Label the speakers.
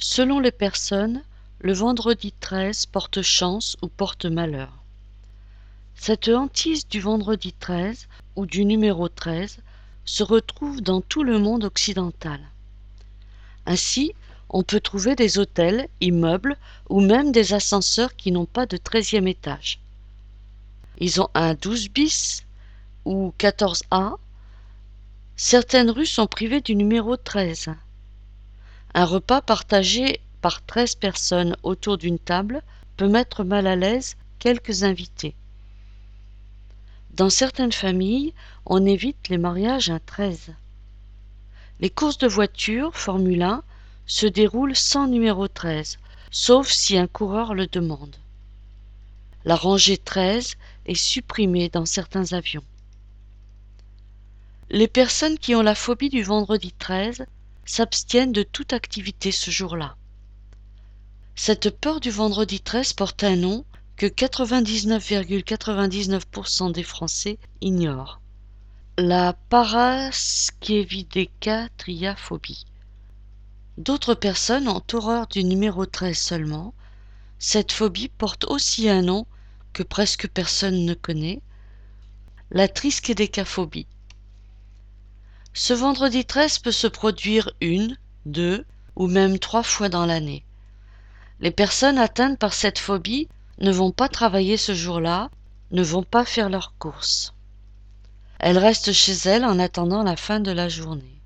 Speaker 1: Selon les personnes, le vendredi 13 porte chance ou porte malheur. Cette hantise du vendredi 13 ou du numéro 13 se retrouve dans tout le monde occidental. Ainsi, on peut trouver des hôtels, immeubles ou même des ascenseurs qui n'ont pas de 13e étage. Ils ont un 12 bis ou 14A. Certaines rues sont privées du numéro 13. Un repas partagé par 13 personnes autour d'une table peut mettre mal à l'aise quelques invités. Dans certaines familles, on évite les mariages à 13. Les courses de voitures Formule 1 se déroulent sans numéro 13, sauf si un coureur le demande. La rangée 13 est supprimée dans certains avions. Les personnes qui ont la phobie du vendredi 13 s'abstiennent de toute activité ce jour-là. Cette peur du vendredi 13 porte un nom que 99,99% des Français ignorent. La paraskevidécatriaphobie. D'autres personnes ont horreur du numéro 13 seulement. Cette phobie porte aussi un nom que presque personne ne connaît, la. Ce vendredi 13 peut se produire une, deux ou même trois fois dans l'année. Les personnes atteintes par cette phobie ne vont pas travailler ce jour-là, ne vont pas faire leurs courses. Elles restent chez elles en attendant la fin de la journée.